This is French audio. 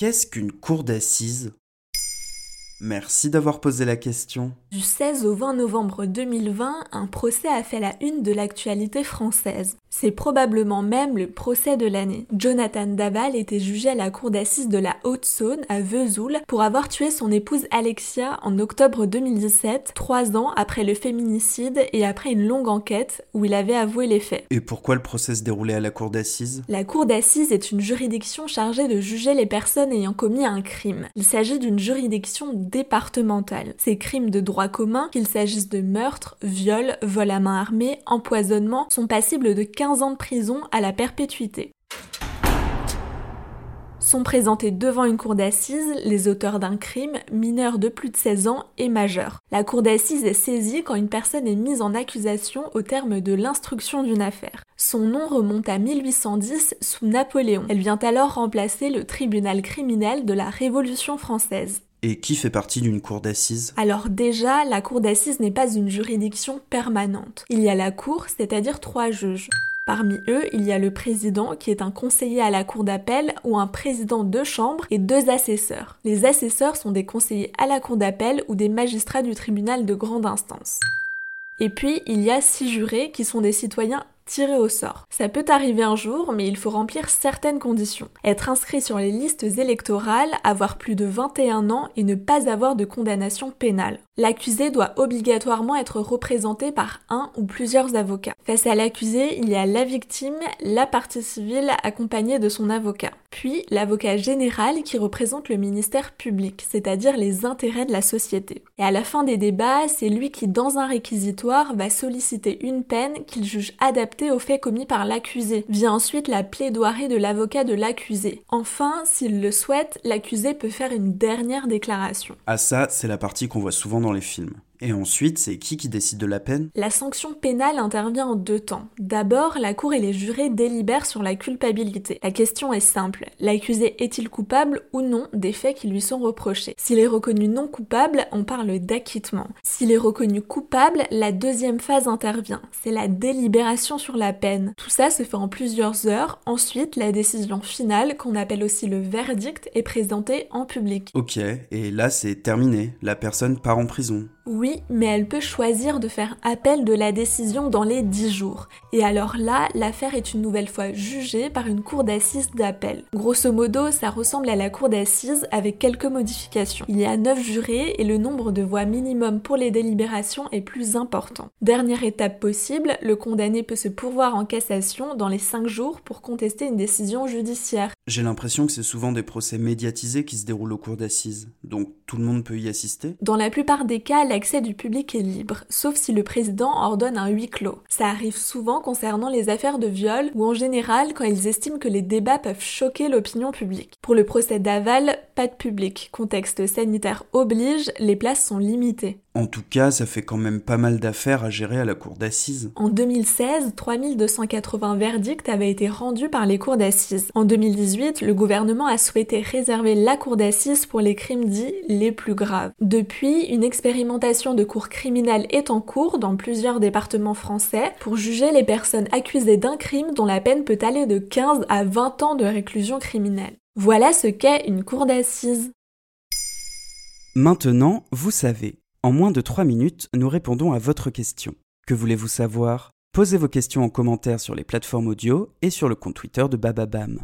Qu'est-ce qu'une cour d'assises? Merci d'avoir posé la question. Du 16 au 20 novembre 2020, un procès a fait la une de l'actualité française. C'est probablement même le procès de l'année. Jonathan Daval était jugé à la cour d'assises de la Haute-Saône à Vesoul pour avoir tué son épouse Alexia en octobre 2017, trois ans après le féminicide et après une longue enquête où il avait avoué les faits. Et pourquoi le procès se déroulait à la cour d'assises? La cour d'assises est une juridiction chargée de juger les personnes ayant commis un crime. Il s'agit d'une juridiction départementale. Ces crimes de droit commun, qu'il s'agisse de meurtre, viol, vol à main armée, empoisonnement, sont passibles de 15 ans de prison à la perpétuité. Sont présentés devant une cour d'assises les auteurs d'un crime, mineurs de plus de 16 ans et majeurs. La cour d'assises est saisie quand une personne est mise en accusation au terme de l'instruction d'une affaire. Son nom remonte à 1810 sous Napoléon. Elle vient alors remplacer le tribunal criminel de la Révolution française. Et qui fait partie d'une cour d'assises? Alors déjà, la cour d'assises n'est pas une juridiction permanente. Il y a la cour, c'est-à-dire trois juges. Parmi eux, il y a le président qui est un conseiller à la cour d'appel ou un président de chambre et deux assesseurs. Les assesseurs sont des conseillers à la cour d'appel ou des magistrats du tribunal de grande instance. Et puis, il y a six jurés qui sont des citoyens tiré au sort. Ça peut arriver un jour, mais il faut remplir certaines conditions. Être inscrit sur les listes électorales, avoir plus de 21 ans et ne pas avoir de condamnation pénale. L'accusé doit obligatoirement être représenté par un ou plusieurs avocats. Face à l'accusé, il y a la victime, la partie civile accompagnée de son avocat. Puis l'avocat général qui représente le ministère public, c'est-à-dire les intérêts de la société. Et à la fin des débats, c'est lui qui, dans un réquisitoire, va solliciter une peine qu'il juge adaptée au fait commis par l'accusé. Vient ensuite la plaidoirie de l'avocat de l'accusé. Enfin, s'il le souhaite, l'accusé peut faire une dernière déclaration. Ah ça, c'est la partie qu'on voit souvent dans les films. Et ensuite, c'est qui qui décide de la peine? La sanction pénale intervient en deux temps. D'abord, la cour et les jurés délibèrent sur la culpabilité. La question est simple. L'accusé est-il coupable ou non des faits qui lui sont reprochés? S'il est reconnu non coupable, on parle d'acquittement. S'il est reconnu coupable, la deuxième phase intervient. C'est la délibération sur la peine. Tout ça se fait en plusieurs heures. Ensuite, la décision finale, qu'on appelle aussi le verdict, est présentée en public. Ok, et là c'est terminé. La personne part en prison. Oui, mais elle peut choisir de faire appel de la décision dans les 10 jours. Et alors là, l'affaire est une nouvelle fois jugée par une cour d'assises d'appel. Grosso modo, ça ressemble à la cour d'assises avec quelques modifications. Il y a 9 jurés et le nombre de voix minimum pour les délibérations est plus important. Dernière étape possible, le condamné peut se pourvoir en cassation dans les 5 jours pour contester une décision judiciaire. J'ai l'impression que c'est souvent des procès médiatisés qui se déroulent aux cours d'assises, donc tout le monde peut y assister? Dans la plupart des cas, l'accès du public est libre, sauf si le président ordonne un huis clos. Ça arrive souvent concernant les affaires de viol ou en général quand ils estiment que les débats peuvent choquer l'opinion publique. Pour le procès d'Aval, pas de public. Contexte sanitaire oblige, les places sont limitées. En tout cas, ça fait quand même pas mal d'affaires à gérer à la cour d'assises. En 2016, 3280 verdicts avaient été rendus par les cours d'assises. En 2018, le gouvernement a souhaité réserver la cour d'assises pour les crimes dits les plus graves. Depuis, une expérimentation de cours criminelles est en cours dans plusieurs départements français pour juger les personnes accusées d'un crime dont la peine peut aller de 15 à 20 ans de réclusion criminelle. Voilà ce qu'est une cour d'assises. Maintenant, vous savez. En moins de 3 minutes, nous répondons à votre question. Que voulez-vous savoir? Posez vos questions en commentaire sur les plateformes audio et sur le compte Twitter de Bababam.